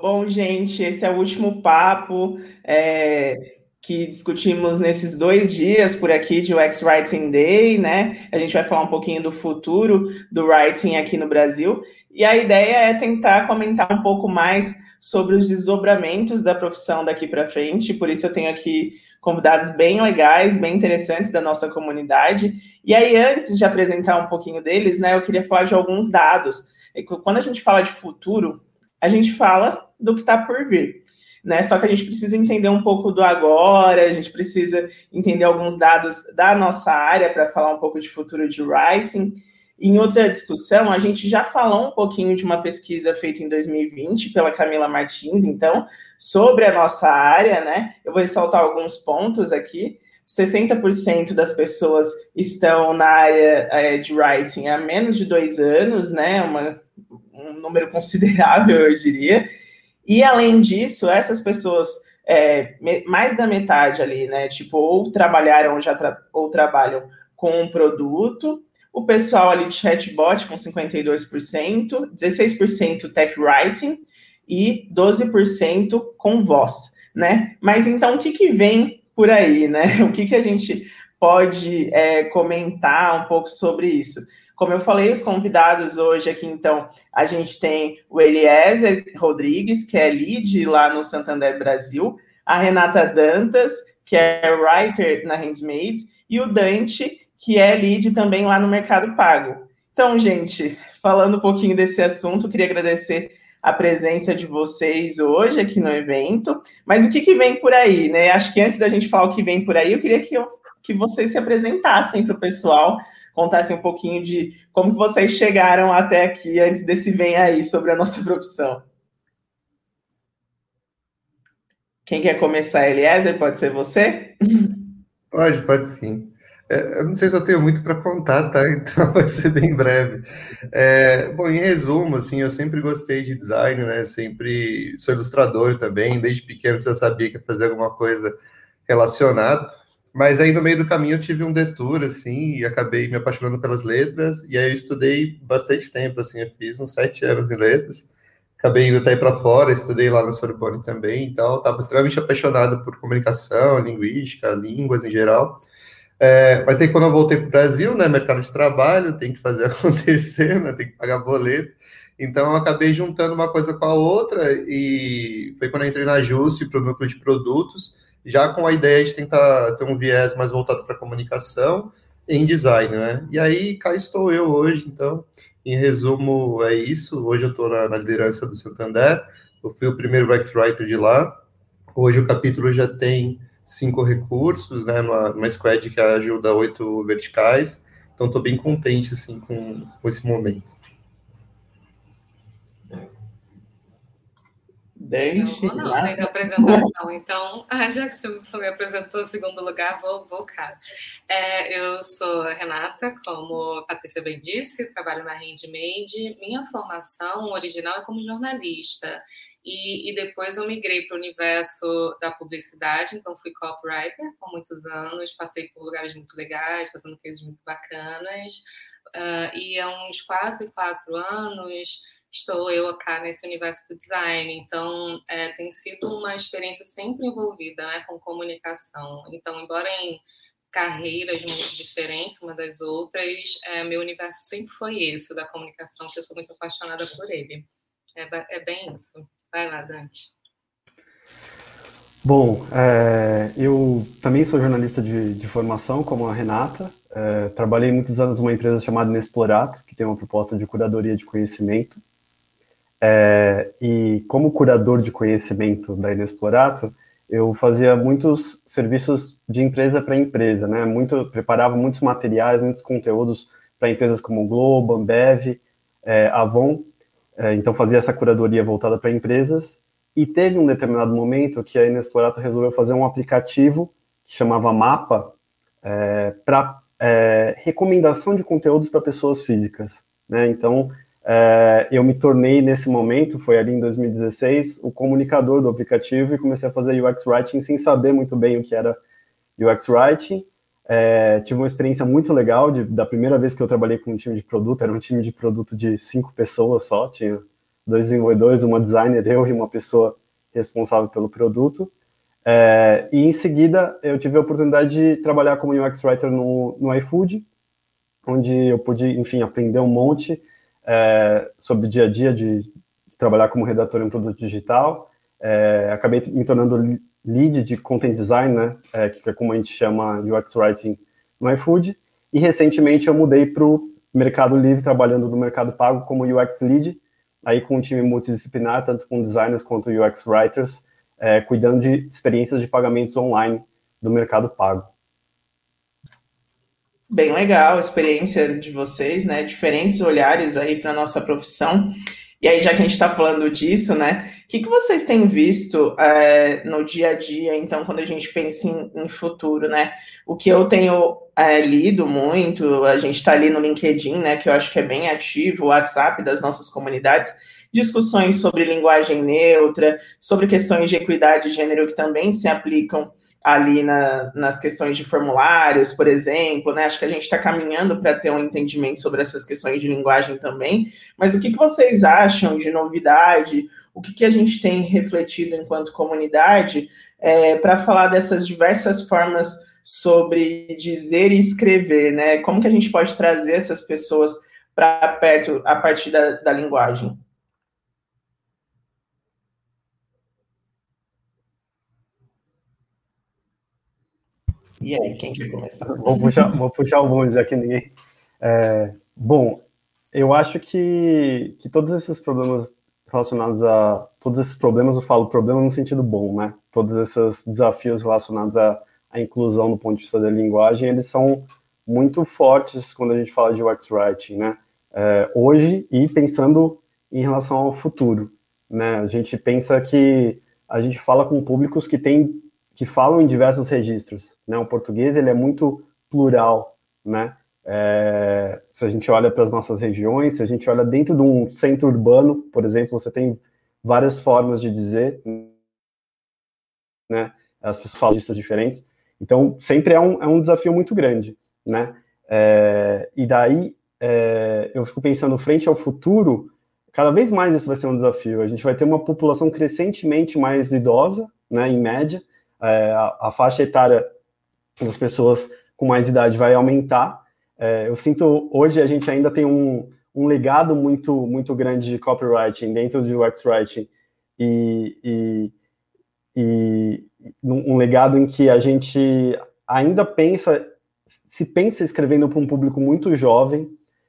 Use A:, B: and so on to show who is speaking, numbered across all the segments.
A: Bom, gente, esse é o último papo é, que discutimos nesses dois dias por aqui de UX Writing Day, né? A gente vai falar um pouquinho do futuro do writing aqui no Brasil. E a ideia é tentar comentar um pouco mais sobre os desdobramentos da profissão daqui para frente. Por isso eu tenho aqui convidados bem legais, bem interessantes da nossa comunidade. E aí, antes de apresentar um pouquinho deles, né, eu queria falar de alguns dados. Quando a gente fala de futuro, a gente fala do que está por vir. Né? Só que a gente precisa entender um pouco do agora, a gente precisa entender alguns dados da nossa área para falar um pouco de futuro de writing. Em outra discussão, a gente já falou um pouquinho de uma pesquisa feita em 2020 pela Camila Martins, então, sobre a nossa área, né? Eu vou ressaltar alguns pontos aqui. 60% das pessoas estão na área é, de writing há menos de dois anos, né? Uma, um número considerável, eu diria. E além disso, essas pessoas, é, mais da metade ali, né? Tipo, ou trabalharam já tra ou trabalham com um produto, o pessoal ali de chatbot com 52%, 16% tech writing e 12% com voz, né? Mas então o que, que vem por aí, né? O que, que a gente pode é, comentar um pouco sobre isso? Como eu falei, os convidados hoje aqui, então, a gente tem o Eliezer Rodrigues, que é lead lá no Santander Brasil, a Renata Dantas, que é writer na Handmade, e o Dante, que é lead também lá no Mercado Pago. Então, gente, falando um pouquinho desse assunto, queria agradecer a presença de vocês hoje aqui no evento. Mas o que, que vem por aí, né? Acho que antes da gente falar o que vem por aí, eu queria que, eu, que vocês se apresentassem para o pessoal contassem um pouquinho de como vocês chegaram até aqui antes desse vem aí sobre a nossa profissão. Quem quer começar, Eliezer? Pode ser você?
B: Pode, pode sim. É, eu não sei se eu tenho muito para contar, tá? Então vai ser bem breve. É, bom, em resumo, assim, eu sempre gostei de design, né? Sempre sou ilustrador também. Desde pequeno eu sabia que ia fazer alguma coisa relacionada. Mas aí no meio do caminho eu tive um detour, assim, e acabei me apaixonando pelas letras, e aí eu estudei bastante tempo, assim, eu fiz uns sete anos em letras, acabei indo até para fora, estudei lá na Sorbonne também, então estava extremamente apaixonado por comunicação, linguística, línguas em geral, é, mas aí quando eu voltei para o Brasil, né, mercado de trabalho, tem que fazer acontecer, né, tem que pagar boleto, então eu acabei juntando uma coisa com a outra, e foi quando eu entrei na Jusce para o núcleo de produtos, já com a ideia de tentar ter um viés mais voltado para comunicação em design, né? E aí cá estou eu hoje, então, em resumo, é isso. Hoje eu estou na, na, liderança do Santander, eu fui o primeiro UX Writer de lá. Hoje o capítulo já tem cinco recursos, né? Uma, uma squad que ajuda oito verticais. Então, estou bem contente, assim, com, com esse momento.
C: Dente. Não, não, né, da apresentação. Então, já que você me apresentou em segundo lugar, vou, vou cara. É, eu sou Renata, como a Patrícia bem disse, trabalho na Handmade. Minha formação original é como jornalista. E, e depois eu migrei para o universo da publicidade, então fui copywriter por muitos anos, passei por lugares muito legais, fazendo coisas muito bacanas. Uh, e há uns quase quatro anos estou eu cá nesse universo do design. Então, é, tem sido uma experiência sempre envolvida né, com comunicação. Então, embora em carreiras muito diferentes uma das outras, é, meu universo sempre foi esse, da comunicação, que eu sou muito apaixonada por ele. É, é bem isso. Vai lá, Dante.
D: Bom, é, eu também sou jornalista de, de formação, como a Renata. É, trabalhei muitos anos numa empresa chamada Inexplorato, que tem uma proposta de curadoria de conhecimento. É, e como curador de conhecimento da Inexplorato, eu fazia muitos serviços de empresa para empresa, né? Muito, preparava muitos materiais, muitos conteúdos para empresas como Globo, Ambev, é, Avon. É, então fazia essa curadoria voltada para empresas. E teve um determinado momento que a Inexplorato resolveu fazer um aplicativo que chamava Mapa é, para é, recomendação de conteúdos para pessoas físicas. Né? Então é, eu me tornei nesse momento, foi ali em 2016, o comunicador do aplicativo e comecei a fazer UX Writing sem saber muito bem o que era UX Writing. É, tive uma experiência muito legal de, da primeira vez que eu trabalhei com um time de produto, era um time de produto de cinco pessoas só, tinha dois desenvolvedores, uma designer, eu e uma pessoa responsável pelo produto. É, e em seguida eu tive a oportunidade de trabalhar como UX Writer no, no iFood, onde eu pude, enfim, aprender um monte é, sobre o dia a dia de, de, trabalhar como redator em um produto digital. É, acabei me tornando lead de content design, né, é, que é como a gente chama UX Writing no iFood. E recentemente eu mudei para o Mercado Livre, trabalhando no Mercado Pago como UX Lead, aí com um time multidisciplinar, tanto com designers quanto UX Writers, é, cuidando de experiências de pagamentos online do Mercado Pago.
A: Bem legal a experiência de vocês, né? Diferentes olhares aí para nossa profissão. E aí, já que a gente está falando disso, né? O que, que vocês têm visto é, no dia a dia, então, quando a gente pensa em, em futuro, né? O que eu tenho é, lido muito, a gente está ali no LinkedIn, né? Que eu acho que é bem ativo, o WhatsApp das nossas comunidades, discussões sobre linguagem neutra, sobre questões de equidade de gênero que também se aplicam ali na, nas questões de formulários, por exemplo, né? Acho que a gente está caminhando para ter um entendimento sobre essas questões de linguagem também. Mas o que, que vocês acham de novidade? O que, que a gente tem refletido enquanto comunidade é, para falar dessas diversas formas sobre dizer e escrever, né? Como que a gente pode trazer essas pessoas para perto a partir da, da linguagem? E aí, quem quer começar? Vou puxar,
D: vou puxar o bonde, já que ninguém. É, bom, eu acho que, que todos esses problemas relacionados a. Todos esses problemas, eu falo problema no sentido bom, né? Todos esses desafios relacionados à, à inclusão do ponto de vista da linguagem, eles são muito fortes quando a gente fala de UX Writing, né? É, hoje e pensando em relação ao futuro, né? A gente pensa que a gente fala com públicos que têm que falam em diversos registros. Né? O português ele é muito plural, né? É, se a gente olha para as nossas regiões, se a gente olha dentro de um centro urbano, por exemplo, você tem várias formas de dizer, né? As pessoas falam registros diferentes. Então, sempre é um, é um desafio muito grande, né? É, e daí, é, eu fico pensando, frente ao futuro, cada vez mais isso vai ser um desafio. A gente vai ter uma população crescentemente mais idosa, né, em média, é, a, a, faixa etária das pessoas com mais idade vai aumentar. É, eu sinto hoje a gente ainda tem um, um legado muito muito grande de copywriting dentro de UX writing e, e, e um legado em que a gente ainda pensa se pensa escrevendo para um público muito jovem,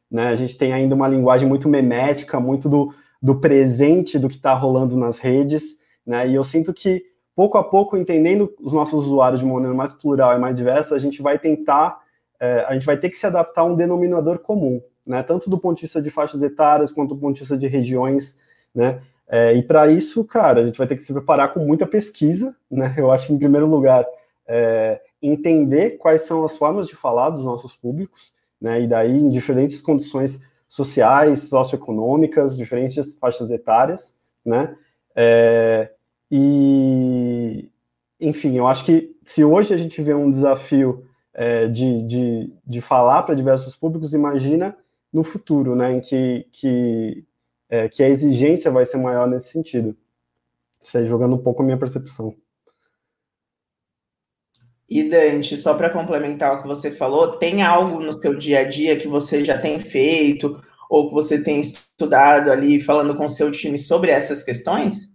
D: né? A gente tem ainda uma linguagem muito memética, muito do, do presente do que está rolando nas redes, né? E eu sinto que pouco a pouco, entendendo os nossos usuários de uma maneira mais plural e mais diversa, a gente vai tentar, é, a gente vai ter que se adaptar a um denominador comum, né? Tanto do ponto de vista de faixas etárias quanto do ponto de vista de regiões, né? É, e para isso, cara, a gente vai ter que se preparar com muita pesquisa, né? Eu acho que, em primeiro lugar, é, entender quais são as formas de falar dos nossos públicos, né? E daí, em diferentes condições sociais, socioeconômicas, diferentes faixas etárias, né? É, e, enfim, eu acho que se hoje a gente vê um desafio é, de, de, de falar para diversos públicos, imagina no futuro, né, em que, que, é, que a exigência vai ser maior nesse sentido. Isso aí jogando um pouco a minha percepção.
A: E Dante, só para complementar o que você falou, tem algo no seu dia a dia que você já tem feito ou que você tem estudado ali, falando com o seu time sobre essas questões?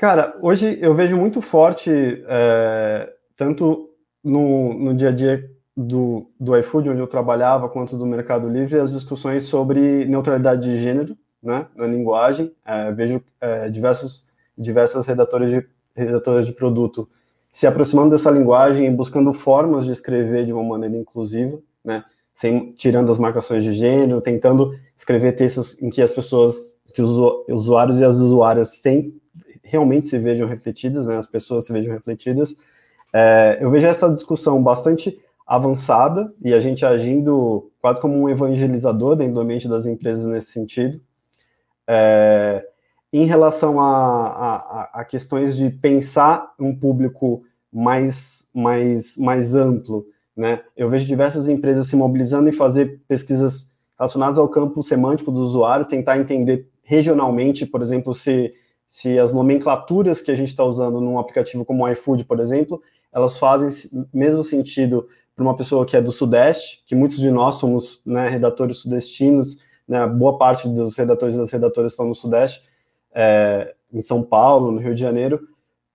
D: Cara, hoje eu vejo muito forte, é, tanto no, no dia a dia do, do iFood, onde eu trabalhava, quanto do Mercado Livre, as discussões sobre neutralidade de gênero né, na linguagem. É, vejo é, diversos, diversas redatoras de, redatoras de produto se aproximando dessa linguagem e buscando formas de escrever de uma maneira inclusiva, né, sem, tirando as marcações de gênero, tentando escrever textos em que as pessoas, que os usuários e as usuárias sem realmente se vejam refletidas, né, as pessoas se vejam refletidas. É, eu vejo essa discussão bastante avançada e a gente agindo quase como um evangelizador dentro do ambiente das empresas nesse sentido. É, em relação a, a, a, questões de pensar um público mais, mais, mais amplo, né? Eu vejo diversas empresas se mobilizando em fazer pesquisas relacionadas ao campo semântico do usuário, tentar entender regionalmente, por exemplo, se, se as nomenclaturas que a gente está usando num aplicativo como o iFood, por exemplo, elas fazem mesmo sentido para uma pessoa que é do Sudeste, que muitos de nós somos né, redatores sudestinos, né, boa parte dos redatores e das redatoras estão no Sudeste, é, em São Paulo, no Rio de Janeiro,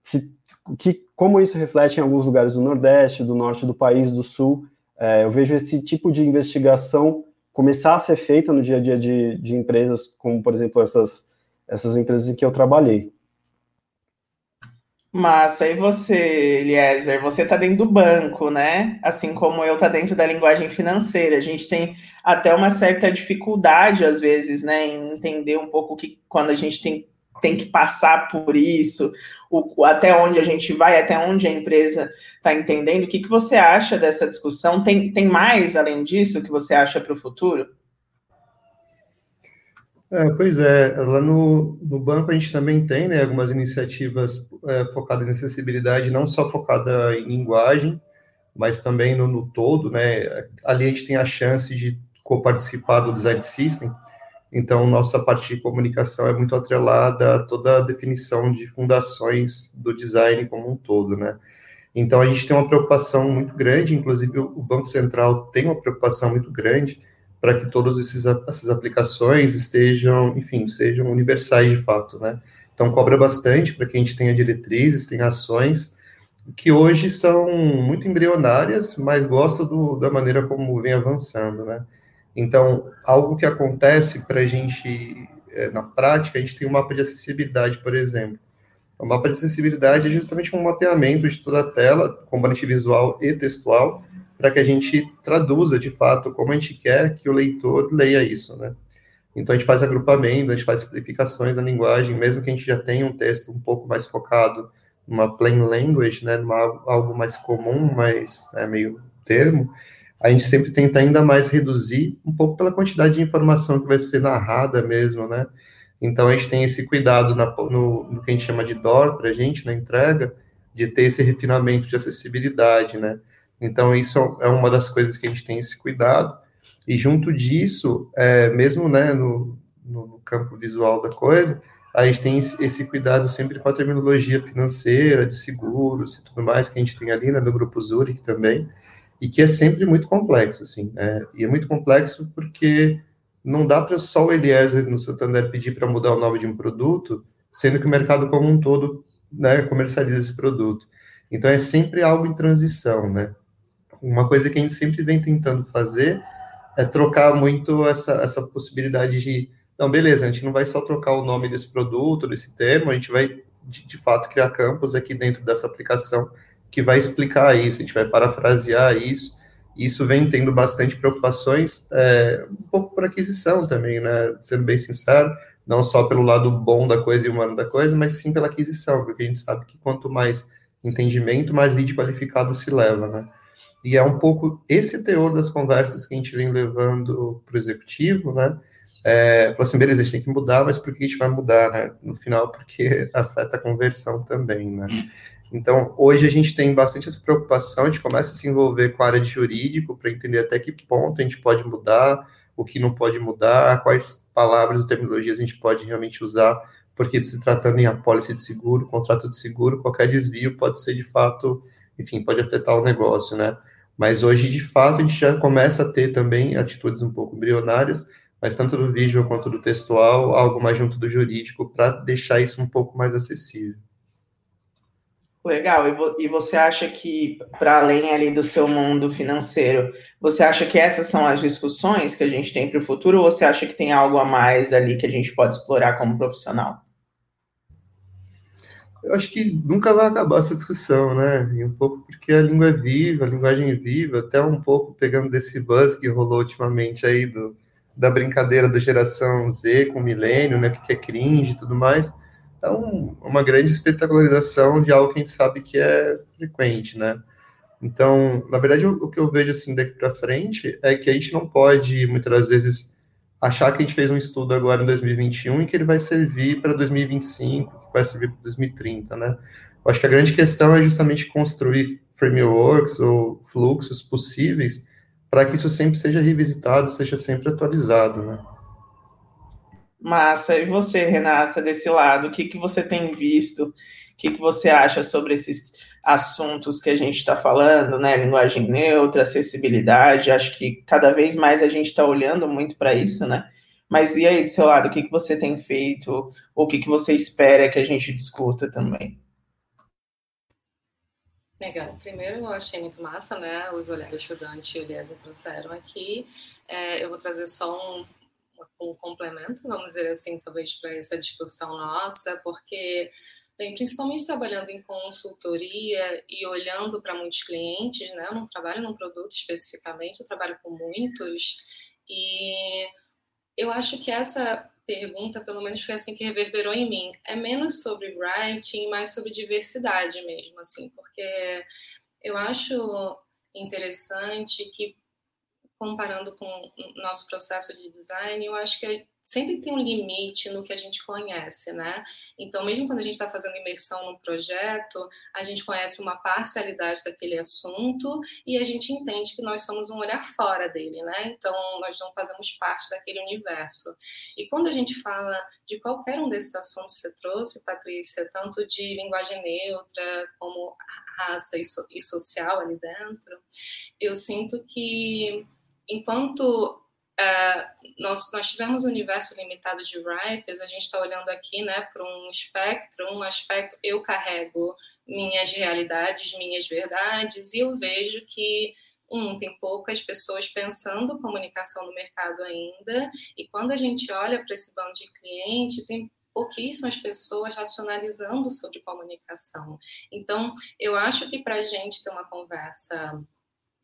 D: se, que, como isso reflete em alguns lugares do Nordeste, do Norte do país, do Sul, é, eu vejo esse tipo de investigação começar a ser feita no dia a dia de, de empresas, como, por exemplo, essas, essas empresas em que eu trabalhei.
A: Massa, e você, Eliezer? Você está dentro do banco, né? Assim como eu está dentro da linguagem financeira. A gente tem até uma certa dificuldade, às vezes, né, em entender um pouco que quando a gente tem, tem que passar por isso, o, até onde a gente vai, até onde a empresa está entendendo. O que, que você acha dessa discussão? Tem, tem mais, além disso, que você acha para o futuro?
B: É, pois é, lá no, no banco a gente também tem né, algumas iniciativas é, focadas em acessibilidade, não só focada em linguagem, mas também no, no todo, né? Ali a gente tem a chance de co-participar do design system, então nossa parte de comunicação é muito atrelada a toda a definição de fundações do design como um todo, né? Então a gente tem uma preocupação muito grande, inclusive o Banco Central tem uma preocupação muito grande para que todas essas aplicações estejam, enfim, sejam universais de fato, né? Então, cobra bastante para que a gente tenha diretrizes, tenha ações que hoje são muito embrionárias, mas gosto do, da maneira como vem avançando, né? Então, algo que acontece para a gente, é, na prática, a gente tem um mapa de acessibilidade, por exemplo. O mapa de acessibilidade é justamente um mapeamento de toda a tela, componente visual e textual, para que a gente traduza de fato como a gente quer que o leitor leia isso, né? Então a gente faz agrupamento, a gente faz simplificações na linguagem, mesmo que a gente já tenha um texto um pouco mais focado numa plain language, né, numa, algo mais comum, mais é, meio termo, a gente sempre tenta ainda mais reduzir um pouco pela quantidade de informação que vai ser narrada mesmo, né? Então a gente tem esse cuidado na, no, no que a gente chama de DOR para a gente na entrega, de ter esse refinamento de acessibilidade, né? Então, isso é uma das coisas que a gente tem esse cuidado. E junto disso, é, mesmo né, no, no, campo visual da coisa, a gente tem esse cuidado sempre com a terminologia financeira, de seguros e tudo mais que a gente tem ali né, no grupo Zurich também, e que é sempre muito complexo, assim. Né? E é muito complexo porque não dá para só o Eliezer no Santander pedir para mudar o nome de um produto, sendo que o mercado como um todo né, comercializa esse produto. Então é sempre algo em transição, né? Uma coisa que a gente sempre vem tentando fazer é trocar muito essa, essa possibilidade de, não, beleza, a gente não vai só trocar o nome desse produto, desse termo, a gente vai, de, de fato, criar campos aqui dentro dessa aplicação que vai explicar isso, a gente vai parafrasear isso, isso vem tendo bastante preocupações, é, um pouco por aquisição também, né, sendo bem sincero, não só pelo lado bom da coisa e humano da coisa, mas sim pela aquisição, porque a gente sabe que quanto mais entendimento, mais lead qualificado se leva, né. E é um pouco esse teor das conversas que a gente vem levando para o executivo, né? É, falou assim, beleza, a gente tem que mudar, mas por que a gente vai mudar, né? No final, porque afeta a conversão também, né? Então, hoje a gente tem bastante essa preocupação, a gente começa a se envolver com a área de jurídico para entender até que ponto a gente pode mudar, o que não pode mudar, quais palavras e terminologias a gente pode realmente usar, porque se tratando em apólice de seguro, contrato de seguro, qualquer desvio pode ser de fato, enfim, pode afetar o negócio, né? Mas hoje, de fato, a gente já começa a ter também atitudes um pouco embrionárias, mas tanto do visual quanto do textual, algo mais junto do jurídico, para deixar isso um pouco mais acessível.
A: Legal. E você acha que, para além ali do seu mundo financeiro, você acha que essas são as discussões que a gente tem para o futuro, ou você acha que tem algo a mais ali que a gente pode explorar como profissional?
B: Eu acho que nunca vai acabar essa discussão, né? E um pouco porque a língua é viva, a linguagem é viva, até um pouco pegando desse buzz que rolou ultimamente aí do, da brincadeira da geração Z com o milênio, né? Que é cringe e tudo mais. É um, uma grande espetacularização de algo que a gente sabe que é frequente, né? Então, na verdade, o, o que eu vejo assim daqui para frente é que a gente não pode muitas vezes achar que a gente fez um estudo agora em 2021 e que ele vai servir para 2025, que vai servir para 2030, né? Eu acho que a grande questão é justamente construir frameworks ou fluxos possíveis para que isso sempre seja revisitado, seja sempre atualizado, né?
A: Massa. E você, Renata, desse lado, o que, que você tem visto? O que, que você acha sobre esses assuntos que a gente está falando, né? Linguagem neutra, acessibilidade. Acho que cada vez mais a gente está olhando muito para isso, né? Mas e aí, do seu lado, o que, que você tem feito? O que, que você espera que a gente discuta também?
C: Legal. Primeiro, eu achei muito massa, né? Os olhares que o Dante e o trouxeram aqui. É, eu vou trazer só um, um complemento, vamos dizer assim, talvez para essa discussão nossa, porque Bem, principalmente trabalhando em consultoria e olhando para muitos clientes, né? Eu não trabalho num produto especificamente, eu trabalho com muitos. E eu acho que essa pergunta, pelo menos foi assim que reverberou em mim, é menos sobre writing, mais sobre diversidade mesmo, assim, porque eu acho interessante que comparando com o nosso processo de design, eu acho que sempre tem um limite no que a gente conhece, né? Então, mesmo quando a gente está fazendo imersão no projeto, a gente conhece uma parcialidade daquele assunto e a gente entende que nós somos um olhar fora dele, né? Então, nós não fazemos parte daquele universo. E quando a gente fala de qualquer um desses assuntos que você trouxe, Patrícia, tanto de linguagem neutra como raça e social ali dentro, eu sinto que enquanto Uh, nós, nós tivemos um universo limitado de writers, a gente está olhando aqui né, para um espectro, um aspecto, eu carrego minhas realidades, minhas verdades, e eu vejo que, um, tem poucas pessoas pensando comunicação no mercado ainda, e quando a gente olha para esse bando de cliente, tem pouquíssimas pessoas racionalizando sobre comunicação. Então, eu acho que para a gente ter uma conversa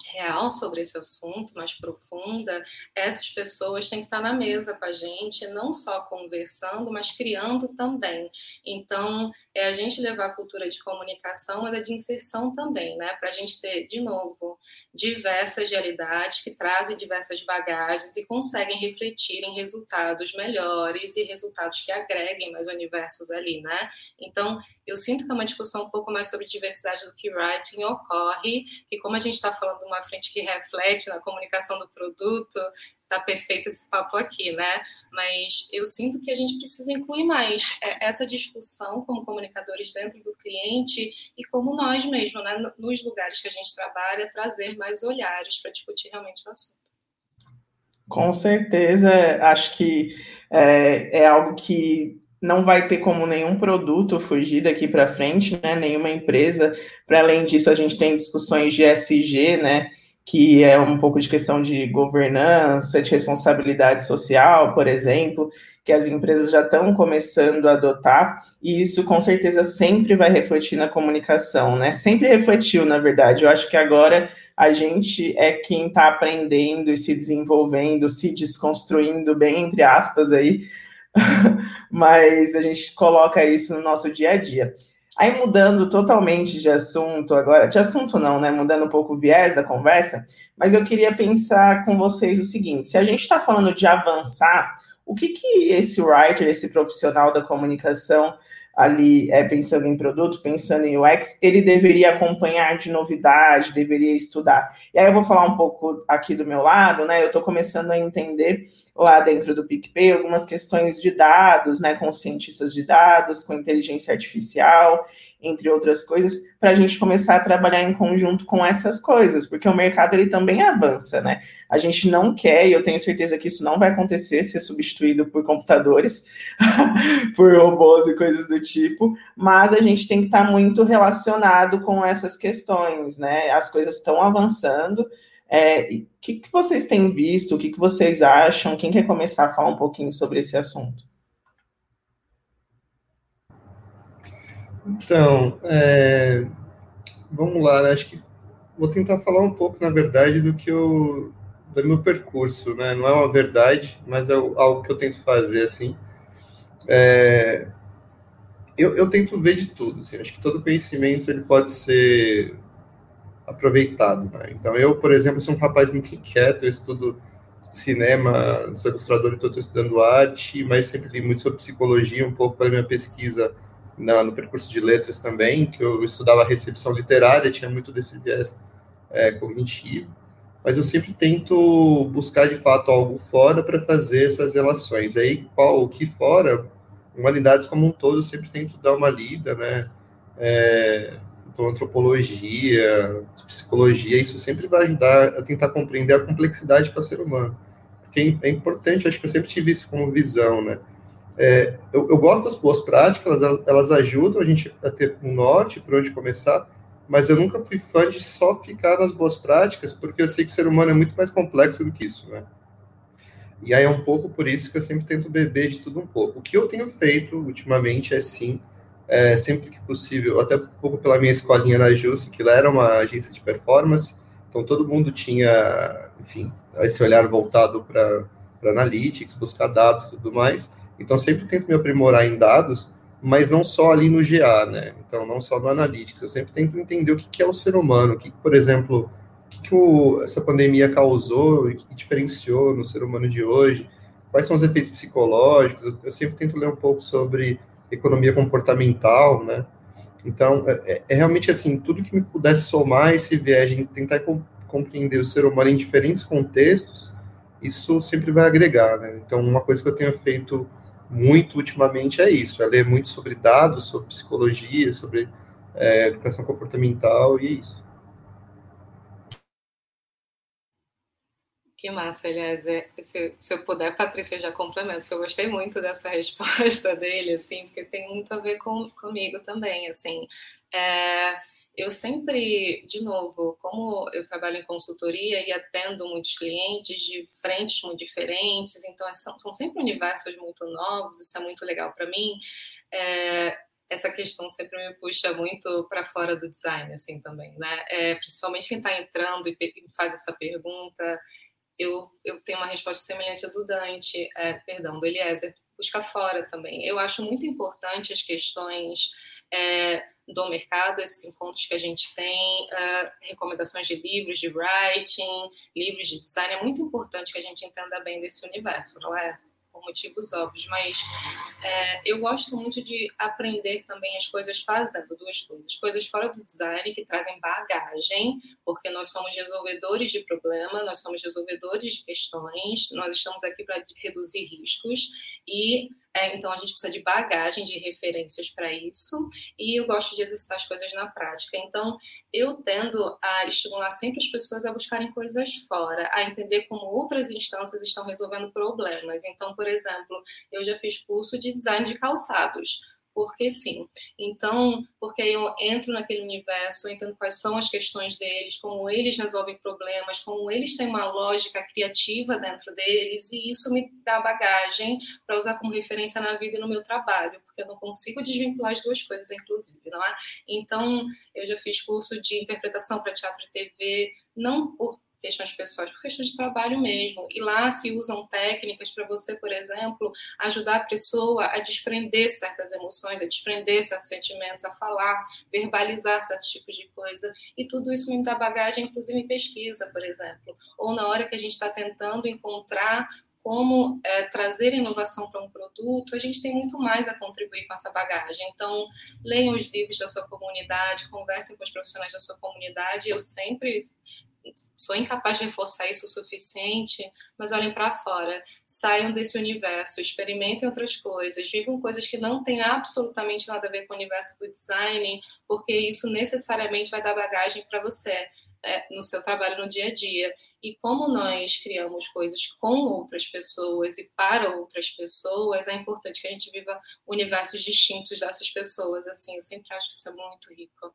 C: real sobre esse assunto, mais profunda, essas pessoas têm que estar na mesa com a gente, não só conversando, mas criando também. Então, é a gente levar a cultura de comunicação, mas é de inserção também, né? Para a gente ter, de novo, diversas realidades que trazem diversas bagagens e conseguem refletir em resultados melhores e resultados que agreguem mais universos ali, né? Então, eu sinto que é uma discussão um pouco mais sobre diversidade do que writing ocorre, e como a gente está falando uma frente que reflete na comunicação do produto, tá perfeito esse papo aqui, né? Mas eu sinto que a gente precisa incluir mais é, essa discussão como comunicadores dentro do cliente e como nós mesmos, né, nos lugares que a gente trabalha, trazer mais olhares para discutir realmente o assunto.
A: Com certeza, acho que é, é algo que não vai ter como nenhum produto fugir daqui para frente, né? Nenhuma empresa. Para além disso, a gente tem discussões de SG, né? Que é um pouco de questão de governança, de responsabilidade social, por exemplo, que as empresas já estão começando a adotar, e isso com certeza sempre vai refletir na comunicação, né? Sempre refletiu, na verdade. Eu acho que agora a gente é quem está aprendendo e se desenvolvendo, se desconstruindo, bem entre aspas aí, mas a gente coloca isso no nosso dia a dia. Aí mudando totalmente de assunto agora, de assunto não, né? Mudando um pouco o viés da conversa, mas eu queria pensar com vocês o seguinte: se a gente está falando de avançar, o que que esse writer, esse profissional da comunicação ali é, pensando em produto, pensando em UX, ele deveria acompanhar de novidade, deveria estudar. E aí eu vou falar um pouco aqui do meu lado, né? Eu estou começando a entender lá dentro do PicPay algumas questões de dados, né? Com cientistas de dados, com inteligência artificial, entre outras coisas, para a gente começar a trabalhar em conjunto com essas coisas, porque o mercado ele também avança, né? A gente não quer, e eu tenho certeza que isso não vai acontecer, ser substituído por computadores, por robôs e coisas do tipo, mas a gente tem que estar tá muito relacionado com essas questões, né? As coisas estão avançando. É, o que, que vocês têm visto? O que, que vocês acham? Quem quer começar a falar um pouquinho sobre esse assunto?
B: Então, é, vamos lá, né? acho que vou tentar falar um pouco, na verdade, do que eu do meu percurso, né? Não é uma verdade, mas é algo que eu tento fazer assim. É, eu, eu tento ver de tudo, assim. Acho que todo conhecimento ele pode ser aproveitado, né? Então eu, por exemplo, sou um rapaz muito inquieto, eu estudo cinema, sou ilustrador, então estou estudando arte, mas sempre li muito sobre psicologia, um pouco pela minha pesquisa na, no percurso de letras também, que eu estudava recepção literária, tinha muito desse viés é, cognitivo. mas eu sempre tento buscar de fato algo fora para fazer essas relações. Aí, qual o que fora, humanidades como um todo, eu sempre tento dar uma lida, né? É, então, antropologia, psicologia, isso sempre vai ajudar a tentar compreender a complexidade para o ser humano. Porque é importante, acho que eu sempre tive isso como visão, né? É, eu, eu, gosto das boas práticas, elas, elas ajudam a gente a ter um norte para onde começar, mas eu nunca fui fã de só ficar nas boas práticas, porque eu sei que o ser humano é muito mais complexo do que isso, né? E aí é um pouco por isso que eu sempre tento beber de tudo um pouco. O que eu tenho feito ultimamente é sim, é, sempre que possível, até um pouco pela minha escolinha na Jusce, que lá era uma agência de performance, então todo mundo tinha, enfim, esse olhar voltado para analytics, buscar dados e tudo mais. Então sempre tento me aprimorar em dados, mas não só ali no GA, né? Então não só no analytics, eu sempre tento entender o que, é o ser humano, o que, por exemplo, o que, que o, essa pandemia causou e que diferenciou no ser humano de hoje, quais são os efeitos psicológicos. Eu, eu sempre tento ler um pouco sobre economia comportamental, né? Então, é, é, é realmente assim, tudo que me pudesse somar esse viés de tentar compreender o ser humano em diferentes contextos, isso sempre vai agregar, né? Então, uma coisa que eu tenho feito muito ultimamente é isso, é ler muito sobre dados, sobre psicologia, sobre é, educação comportamental e é isso.
C: Que massa, aliás, é, se, se, eu puder, Patrícia, eu já complemento, porque eu gostei muito dessa resposta dele, assim, porque tem muito a ver com, comigo também, assim, é, eu sempre, de novo, como eu trabalho em consultoria e atendo muitos clientes de frentes muito diferentes, então é, são, são sempre universos muito novos, isso é muito legal para mim, é, essa questão sempre me puxa muito para fora do design, assim, também, né? É, principalmente quem está entrando e faz essa pergunta, eu, eu tenho uma resposta semelhante à do Dante, é, perdão, do Eliezer, busca fora também. Eu acho muito importante as questões é, do mercado, esses encontros que a gente tem, uh, recomendações de livros de writing, livros de design, é muito importante que a gente entenda bem desse universo, não é? por motivos óbvios, mas é, eu gosto muito de aprender também as coisas fazendo duas coisas. Coisas fora do design que trazem bagagem, porque nós somos resolvedores de problema, nós somos resolvedores de questões, nós estamos aqui para reduzir riscos e é, então a gente precisa de bagagem, de referências para isso, e eu gosto de exercitar as coisas na prática. Então eu tendo a estimular sempre as pessoas a buscarem coisas fora, a entender como outras instâncias estão resolvendo problemas. Então, por exemplo, eu já fiz curso de design de calçados porque sim. Então, porque eu entro naquele universo, entendo quais são as questões deles, como eles resolvem problemas, como eles têm uma lógica criativa dentro deles, e isso me dá bagagem para usar como referência na vida e no meu trabalho, porque eu não consigo desvincular as duas coisas, inclusive, não é? Então, eu já fiz curso de interpretação para teatro e TV, não por questões pessoais, por questões de trabalho mesmo. E lá se usam técnicas para você, por exemplo, ajudar a pessoa a desprender certas emoções, a desprender certos sentimentos, a falar, verbalizar certos tipos de coisa. E tudo isso me dá bagagem, inclusive em pesquisa, por exemplo. Ou na hora que a gente está tentando encontrar como é, trazer inovação para um produto, a gente tem muito mais a contribuir com essa bagagem. Então, leiam os livros da sua comunidade, conversem com os profissionais da sua comunidade. Eu sempre sou incapaz de reforçar isso o suficiente, mas olhem para fora, saiam desse universo, experimentem outras coisas, vivam coisas que não têm absolutamente nada a ver com o universo do design, porque isso necessariamente vai dar bagagem para você. É, no seu trabalho no dia a dia. E como nós criamos coisas com outras pessoas e para outras pessoas, é importante que a gente viva universos distintos dessas pessoas. Assim, eu sempre acho que isso é muito rico.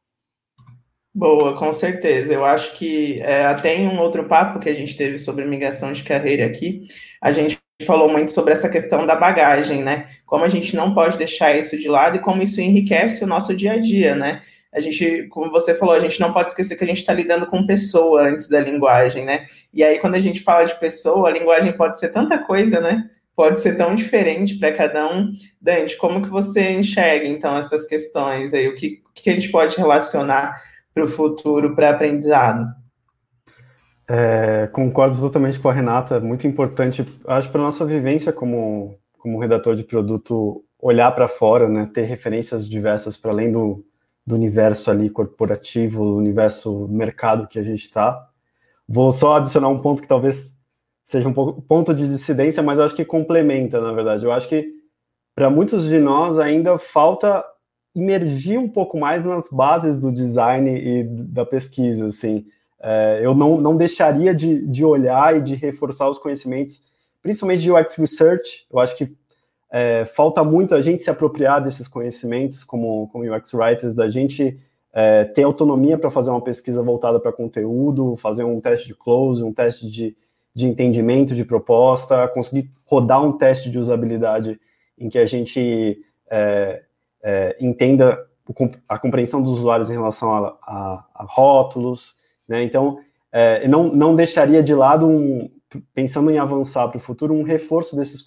A: Boa, com certeza. Eu acho que é, até em um outro papo que a gente teve sobre migração de carreira aqui, a gente falou muito sobre essa questão da bagagem, né? Como a gente não pode deixar isso de lado e como isso enriquece o nosso dia a dia, né? A gente, como você falou, a gente não pode esquecer que a gente está lidando com pessoa antes da linguagem, né? E aí, quando a gente fala de pessoa, a linguagem pode ser tanta coisa, né? Pode ser tão diferente para cada um. Dante, como que você enxerga, então, essas questões aí? O que, que a gente pode relacionar para o futuro, para aprendizado.
D: É, concordo totalmente com a Renata, é muito importante, acho, para a nossa vivência como, como redator de produto, olhar para fora, né, ter referências diversas para além do, do universo ali corporativo, do universo mercado que a gente está. vou só adicionar um ponto que talvez seja um pouco, ponto de dissidência, mas eu acho que complementa, na verdade. Eu acho que para muitos de nós ainda falta imergir um pouco mais nas bases do design e da pesquisa, assim. É, eu não, não deixaria de, de olhar e de reforçar os conhecimentos, principalmente de UX Research. Eu acho que é, falta muito a gente se apropriar desses conhecimentos como, como UX Writers, da gente é, ter autonomia para fazer uma pesquisa voltada para conteúdo, fazer um teste de close, um teste de, de entendimento de proposta, conseguir rodar um teste de usabilidade em que a gente é, é, entenda a compreensão dos usuários em relação a, a, a rótulos, né? Então, é, não, não deixaria de lado, um, pensando em avançar para o futuro, um reforço desses,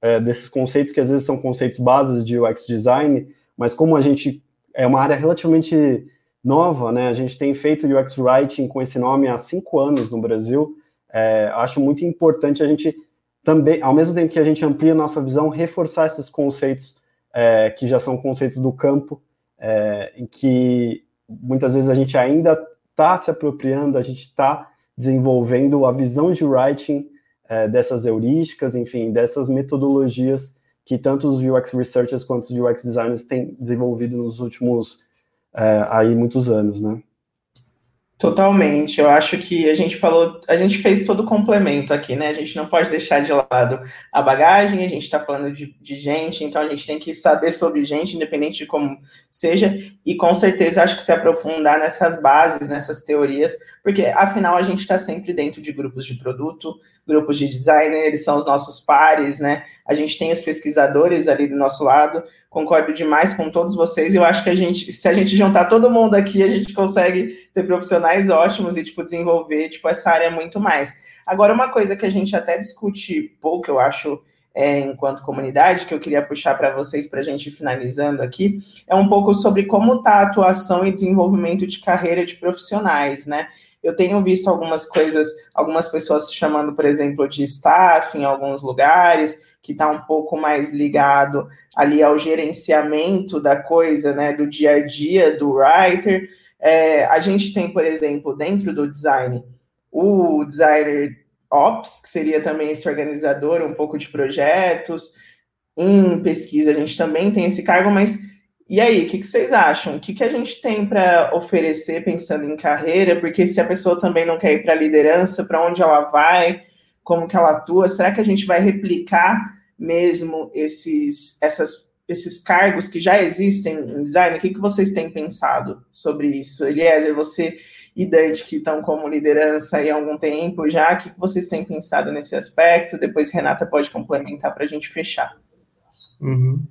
D: é, desses conceitos que às vezes são conceitos bases de UX design, mas como a gente é uma área relativamente nova, né? A gente tem feito UX Writing com esse nome há cinco anos no Brasil. É, acho muito importante a gente também, ao mesmo tempo que a gente amplia a nossa visão, reforçar esses conceitos é, que já são conceitos do campo, é, em que muitas vezes a gente ainda está se apropriando, a gente está desenvolvendo a visão de writing é, dessas heurísticas, enfim, dessas metodologias que tanto os UX researchers quanto os UX designers têm desenvolvido nos últimos é, aí muitos anos, né?
A: Totalmente. Eu acho que a gente falou, a gente fez todo o complemento aqui, né? A gente não pode deixar de lado a bagagem, a gente está falando de, de, gente, então a gente tem que saber sobre gente, independente de como seja, e com certeza acho que se aprofundar nessas bases, nessas teorias, porque afinal a gente está sempre dentro de grupos de produto, grupos de designer, eles são os nossos pares, né? A gente tem os pesquisadores ali do nosso lado, concordo demais com todos vocês. Eu acho que a gente, se a gente juntar todo mundo aqui, a gente consegue ter profissionais ótimos e tipo desenvolver tipo essa área muito mais. Agora uma coisa que a gente até discute pouco, eu acho, é, enquanto comunidade, que eu queria puxar para vocês para a gente ir finalizando aqui, é um pouco sobre como está a atuação e desenvolvimento de carreira de profissionais, né? Eu tenho visto algumas coisas, algumas pessoas chamando, por exemplo, de staff em alguns lugares, que está um pouco mais ligado ali ao gerenciamento da coisa, né, do dia a dia do writer. É, a gente tem, por exemplo, dentro do design, o designer ops, que seria também esse organizador um pouco de projetos. Em pesquisa a gente também tem esse cargo, mas e aí, o que, que, vocês acham? O que, que a gente tem para oferecer pensando em carreira? Porque se a pessoa também não quer ir para a liderança, para onde ela vai? como que ela atua? Será que a gente vai replicar mesmo esses, essas, esses cargos que já existem em design? O que, que vocês têm pensado sobre isso? Eliezer, você e Dante, que estão como liderança há algum tempo já, o que, que vocês têm pensado nesse aspecto? Depois Renata pode complementar para a gente fechar.
B: Uhum.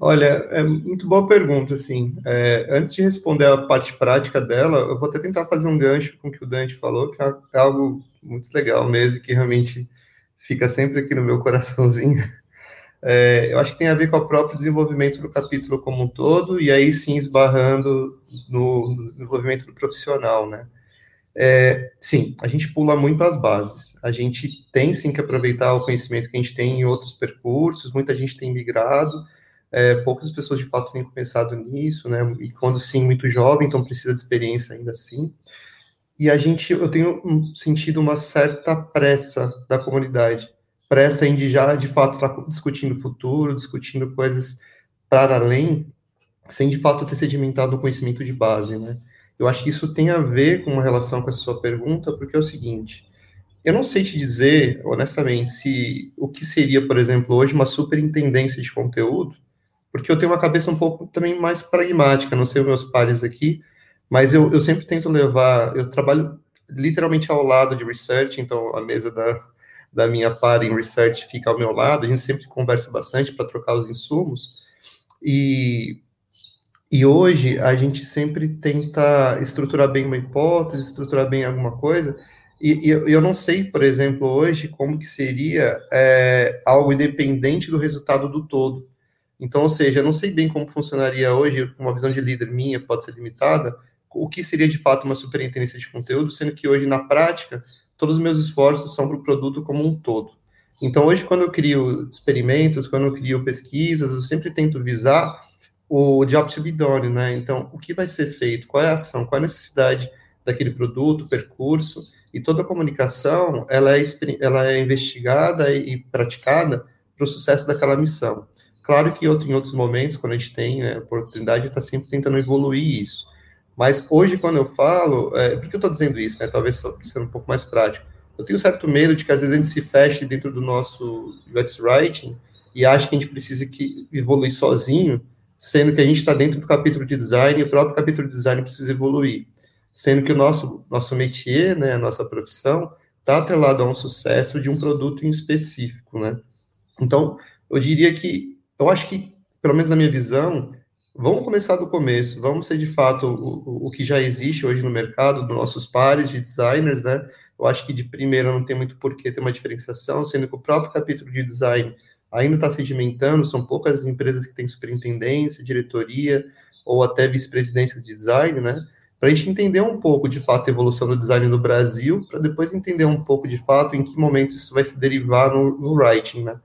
B: Olha, é muito boa pergunta, assim. É, antes de responder a parte prática dela, eu vou até tentar fazer um gancho com o que o Dante falou, que é, é algo muito legal mesmo, que realmente fica sempre aqui no meu coraçãozinho. É, eu acho que tem a ver com o próprio desenvolvimento do capítulo como um todo, e aí sim esbarrando no, no desenvolvimento do profissional, né? É, sim, a gente pula muito as bases. A gente tem sim que aproveitar o conhecimento que a gente tem em outros percursos, muita gente tem migrado, é, poucas pessoas de fato têm começado nisso, né? E quando sim, muito jovem, então precisa de experiência ainda assim. E a gente, eu tenho sentido uma certa pressa da comunidade, pressa em de já de fato estar tá discutindo o futuro, discutindo coisas para além, sem de fato ter sedimentado o conhecimento de base, né? Eu acho que isso tem a ver com uma relação com essa sua pergunta, porque é o seguinte: eu não sei te dizer, honestamente, se o que seria, por exemplo, hoje uma superintendência de conteúdo, porque eu tenho uma cabeça um pouco também mais pragmática, não sei os meus pares aqui, mas eu, eu sempre tento levar, eu trabalho literalmente ao lado de research, então a mesa da, da minha par em research fica ao meu lado, a gente sempre conversa bastante para trocar os insumos, e, e hoje a gente sempre tenta estruturar bem uma hipótese, estruturar bem alguma coisa, e, e eu não sei, por exemplo, hoje como que seria é, algo independente do resultado do todo. Então, ou seja, eu não sei bem como funcionaria hoje, uma visão de líder minha pode ser limitada, o que seria de fato uma superintendência de conteúdo, sendo que hoje, na prática, todos os meus esforços são para o produto como um todo. Então, hoje, quando eu crio experimentos, quando eu crio pesquisas, eu sempre tento visar o job to be done, né? Então, o que vai ser feito? Qual é a ação? Qual é a necessidade daquele produto, percurso, e toda a comunicação ela é, ela é investigada e praticada para o sucesso daquela missão. Claro que em outros momentos, quando a gente tem né, oportunidade, está sempre tentando evoluir isso. Mas hoje, quando eu falo, é, por que eu estou dizendo isso? Né? Talvez sendo um pouco mais prático. Eu tenho certo medo de que às vezes a gente se feche dentro do nosso UX Writing e acha que a gente precisa que evoluir sozinho, sendo que a gente está dentro do capítulo de design e o próprio capítulo de design precisa evoluir. Sendo que o nosso, nosso métier, né, a nossa profissão, está atrelado a um sucesso de um produto em específico, né? Então, eu diria que, eu acho que, pelo menos na minha visão, vamos começar do começo, vamos ser de fato o, o que já existe hoje no mercado, dos nossos pares de designers, né? Eu acho que de primeiro não tem muito porquê ter uma diferenciação, sendo que o próprio capítulo de design ainda está sedimentando, são poucas empresas que têm superintendência, diretoria ou até vice-presidência de design, né? Para a gente entender um pouco de fato a evolução do design no Brasil, para depois entender um pouco de fato em que momento isso vai se derivar no, no writing, né?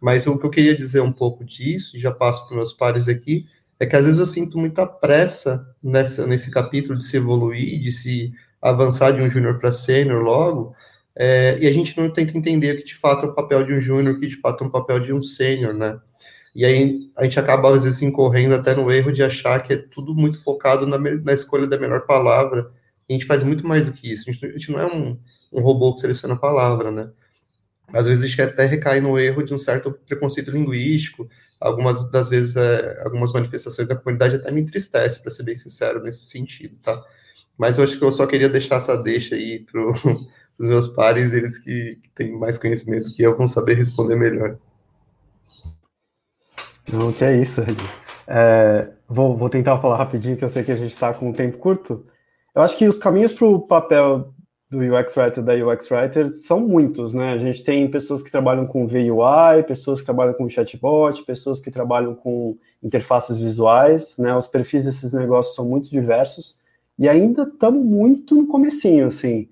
B: Mas o que eu queria dizer um pouco disso, já passo para meus pares aqui, é que às vezes eu sinto muita pressa nessa, nesse capítulo de se evoluir, de se avançar de um júnior para sênior logo, é, e a gente não tenta entender que de fato é o papel de um júnior, que de fato é um papel de um sênior, né? E aí a gente acaba às vezes incorrendo até no erro de achar que é tudo muito focado na, na escolha da melhor palavra. E a gente faz muito mais do que isso. A gente, a gente não é um, um robô que seleciona a palavra, né? Às vezes a gente até recai no erro de um certo preconceito linguístico. Algumas das vezes, é, algumas manifestações da comunidade até me entristece, para ser bem sincero, nesse sentido, tá? Mas eu acho que eu só queria deixar essa deixa aí para os meus pares, eles que, que têm mais conhecimento que eu vão saber responder melhor.
D: Não, que é isso, é, vou, vou tentar falar rapidinho, que eu sei que a gente está com um tempo curto. Eu acho que os caminhos para o papel do UX Writer da UX Writer são muitos, né? A gente tem pessoas que trabalham com VUI, pessoas que trabalham com chatbot, pessoas que trabalham com interfaces visuais, né? Os perfis desses negócios são muito diversos e ainda estamos muito no comecinho, assim,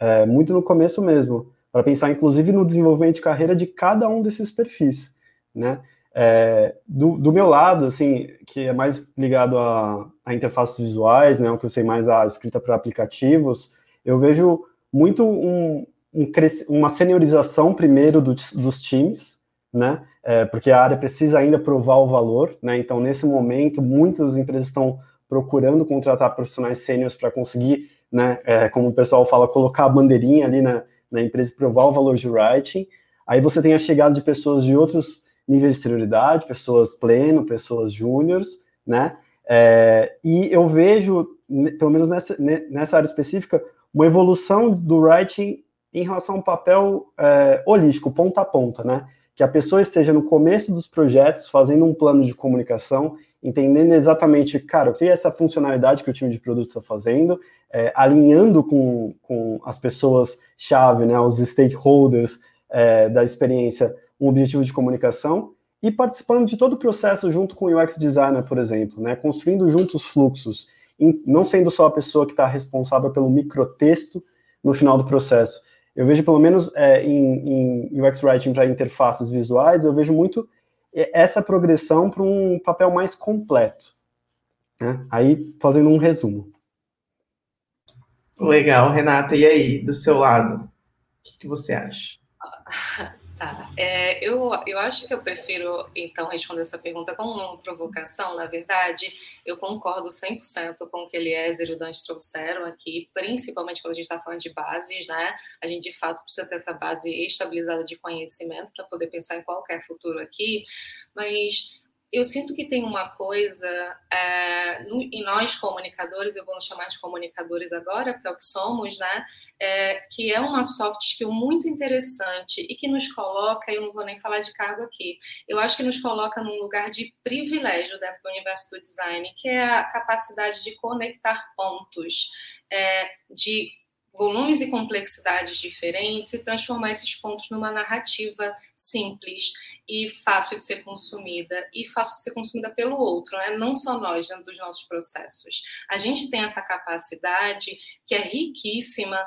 D: é, muito no começo mesmo, para pensar inclusive no desenvolvimento de carreira de cada um desses perfis, né? É, do, do, meu lado, assim, que é mais ligado a, a interfaces visuais, né, o que eu sei mais a escrita para aplicativos, eu vejo muito um, um uma seniorização primeiro do, dos times, né, é, porque a área precisa ainda provar o valor, né, então nesse momento muitas empresas estão procurando contratar profissionais sêniores para conseguir, né, é, como o pessoal fala, colocar a bandeirinha ali na, na empresa e provar o valor de writing, aí você tem a chegada de pessoas de outros níveis de senioridade, pessoas pleno, pessoas júniores, né? É, e eu vejo, pelo menos nessa, nessa área específica, uma evolução do writing em relação ao papel é, holístico, ponta a ponta, né? Que a pessoa esteja no começo dos projetos, fazendo um plano de comunicação, entendendo exatamente, cara, o que é essa funcionalidade que o time de produto está fazendo, é, alinhando com, com as pessoas-chave, né, os stakeholders é, da experiência, um objetivo de comunicação e participando de todo o processo junto com o UX designer, por exemplo, né, construindo juntos os fluxos, não sendo só a pessoa que está responsável pelo microtexto no final do processo. Eu vejo, pelo menos é, em, em UX Writing para interfaces visuais, eu vejo muito essa progressão para um papel mais completo. Né? Aí, fazendo um resumo.
A: Legal, Renata. E aí, do seu lado, o que, que você acha?
C: Tá. É, eu, eu acho que eu prefiro, então, responder essa pergunta com uma provocação. Na verdade, eu concordo 100% com o que Eliezer e o Dante trouxeram aqui, principalmente quando a gente está falando de bases, né? A gente, de fato, precisa ter essa base estabilizada de conhecimento para poder pensar em qualquer futuro aqui, mas eu sinto que tem uma coisa é, no, em nós comunicadores, eu vou nos chamar de comunicadores agora, porque é o que somos, né? É, que é uma soft skill muito interessante e que nos coloca, eu não vou nem falar de cargo aqui, eu acho que nos coloca num lugar de privilégio dentro do universo do design, que é a capacidade de conectar pontos, é, de volumes e complexidades diferentes e transformar esses pontos numa narrativa simples e fácil de ser consumida e fácil de ser consumida pelo outro, né? não só nós dentro dos nossos processos. A gente tem essa capacidade que é riquíssima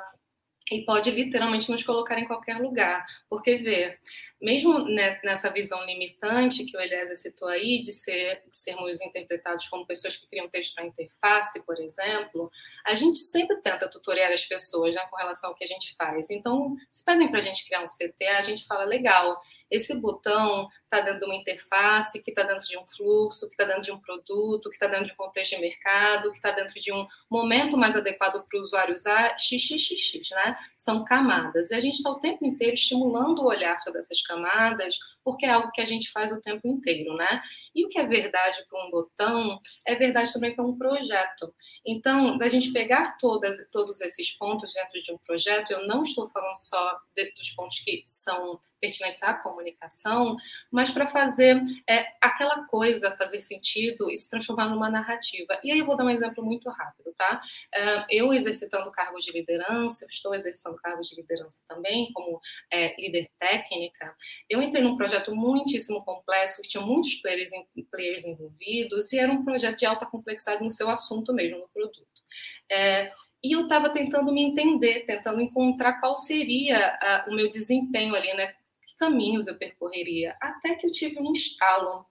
C: e pode literalmente nos colocar em qualquer lugar. Porque, vê, mesmo nessa visão limitante que o Eliezer citou aí, de, ser, de sermos interpretados como pessoas que criam texto para interface, por exemplo, a gente sempre tenta tutoriar as pessoas né, com relação ao que a gente faz. Então, se pedem para a gente criar um CTA, a gente fala, legal, esse botão está dentro de uma interface, que está dentro de um fluxo, que está dentro de um produto, que está dentro de um contexto de mercado, que está dentro de um momento mais adequado para o usuário usar, xxxx, né? São camadas. E a gente está o tempo inteiro estimulando o olhar sobre essas camadas, porque é algo que a gente faz o tempo inteiro, né? E o que é verdade para um botão é verdade também para um projeto. Então, da gente pegar todas, todos esses pontos dentro de um projeto, eu não estou falando só de, dos pontos que são pertinentes à comunicação, mas para fazer é, aquela coisa fazer sentido e se transformar numa narrativa. E aí eu vou dar um exemplo muito rápido, tá? É, eu exercitando cargo de liderança, eu estou exercitando cargo de liderança também, como é, líder técnica, eu entrei num projeto muitíssimo complexo, que tinha muitos players, players envolvidos, e era um projeto de alta complexidade no seu assunto mesmo, no produto. É, e eu estava tentando me entender, tentando encontrar qual seria a, o meu desempenho ali, né? caminhos eu percorreria, até que eu tive um estalo.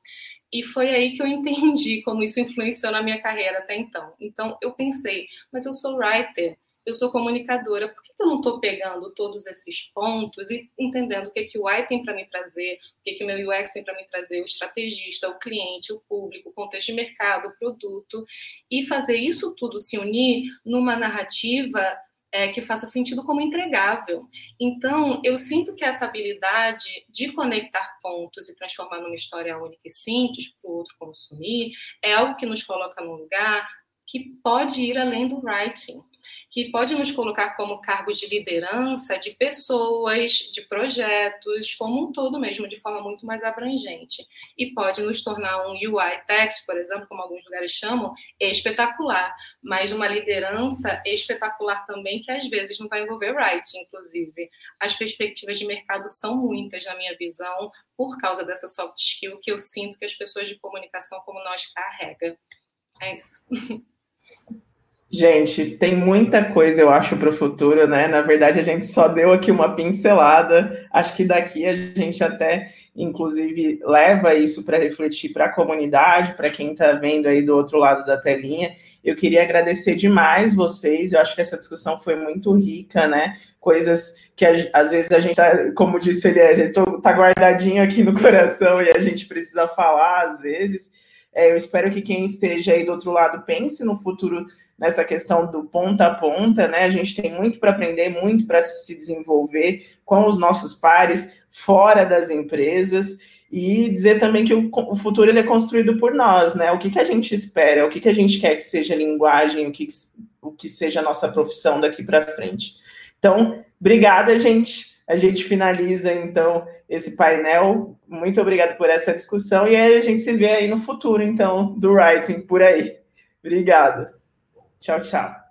C: E foi aí que eu entendi como isso influenciou na minha carreira até então. Então eu pensei, mas eu sou writer, eu sou comunicadora, por que eu não estou pegando todos esses pontos e entendendo o que, que o UI tem para me trazer, o que, que meu UX tem para me trazer, o estrategista, o cliente, o público, o contexto de mercado, o produto, e fazer isso tudo se unir numa narrativa é, que faça sentido como entregável. Então, eu sinto que essa habilidade de conectar pontos e transformar numa história única e simples para o outro consumir é algo que nos coloca num lugar que pode ir além do writing que pode nos colocar como cargos de liderança de pessoas, de projetos, como um todo mesmo, de forma muito mais abrangente. E pode nos tornar um UI text, por exemplo, como alguns lugares chamam, espetacular, mas uma liderança espetacular também, que às vezes não vai envolver writing, inclusive. As perspectivas de mercado são muitas, na minha visão, por causa dessa soft skill que eu sinto que as pessoas de comunicação como nós carregam. É isso.
A: Gente, tem muita coisa, eu acho, para o futuro, né? Na verdade, a gente só deu aqui uma pincelada. Acho que daqui a gente até, inclusive, leva isso para refletir para a comunidade, para quem está vendo aí do outro lado da telinha. Eu queria agradecer demais vocês. Eu acho que essa discussão foi muito rica, né? Coisas que às vezes a gente tá, como disse ele, a gente tá guardadinho aqui no coração e a gente precisa falar às vezes. É, eu espero que quem esteja aí do outro lado pense no futuro nessa questão do ponta a ponta, né? A gente tem muito para aprender, muito para se desenvolver com os nossos pares fora das empresas e dizer também que o, futuro ele é construído por nós, né? O que, que a gente espera, o que, que a gente quer que seja linguagem, o que, o que seja a nossa profissão daqui para frente. Então, obrigada, gente. A gente finaliza, então, esse painel. Muito obrigado por essa discussão e a gente se vê aí no futuro, então, do writing por aí. Obrigado. Tchau, tchau.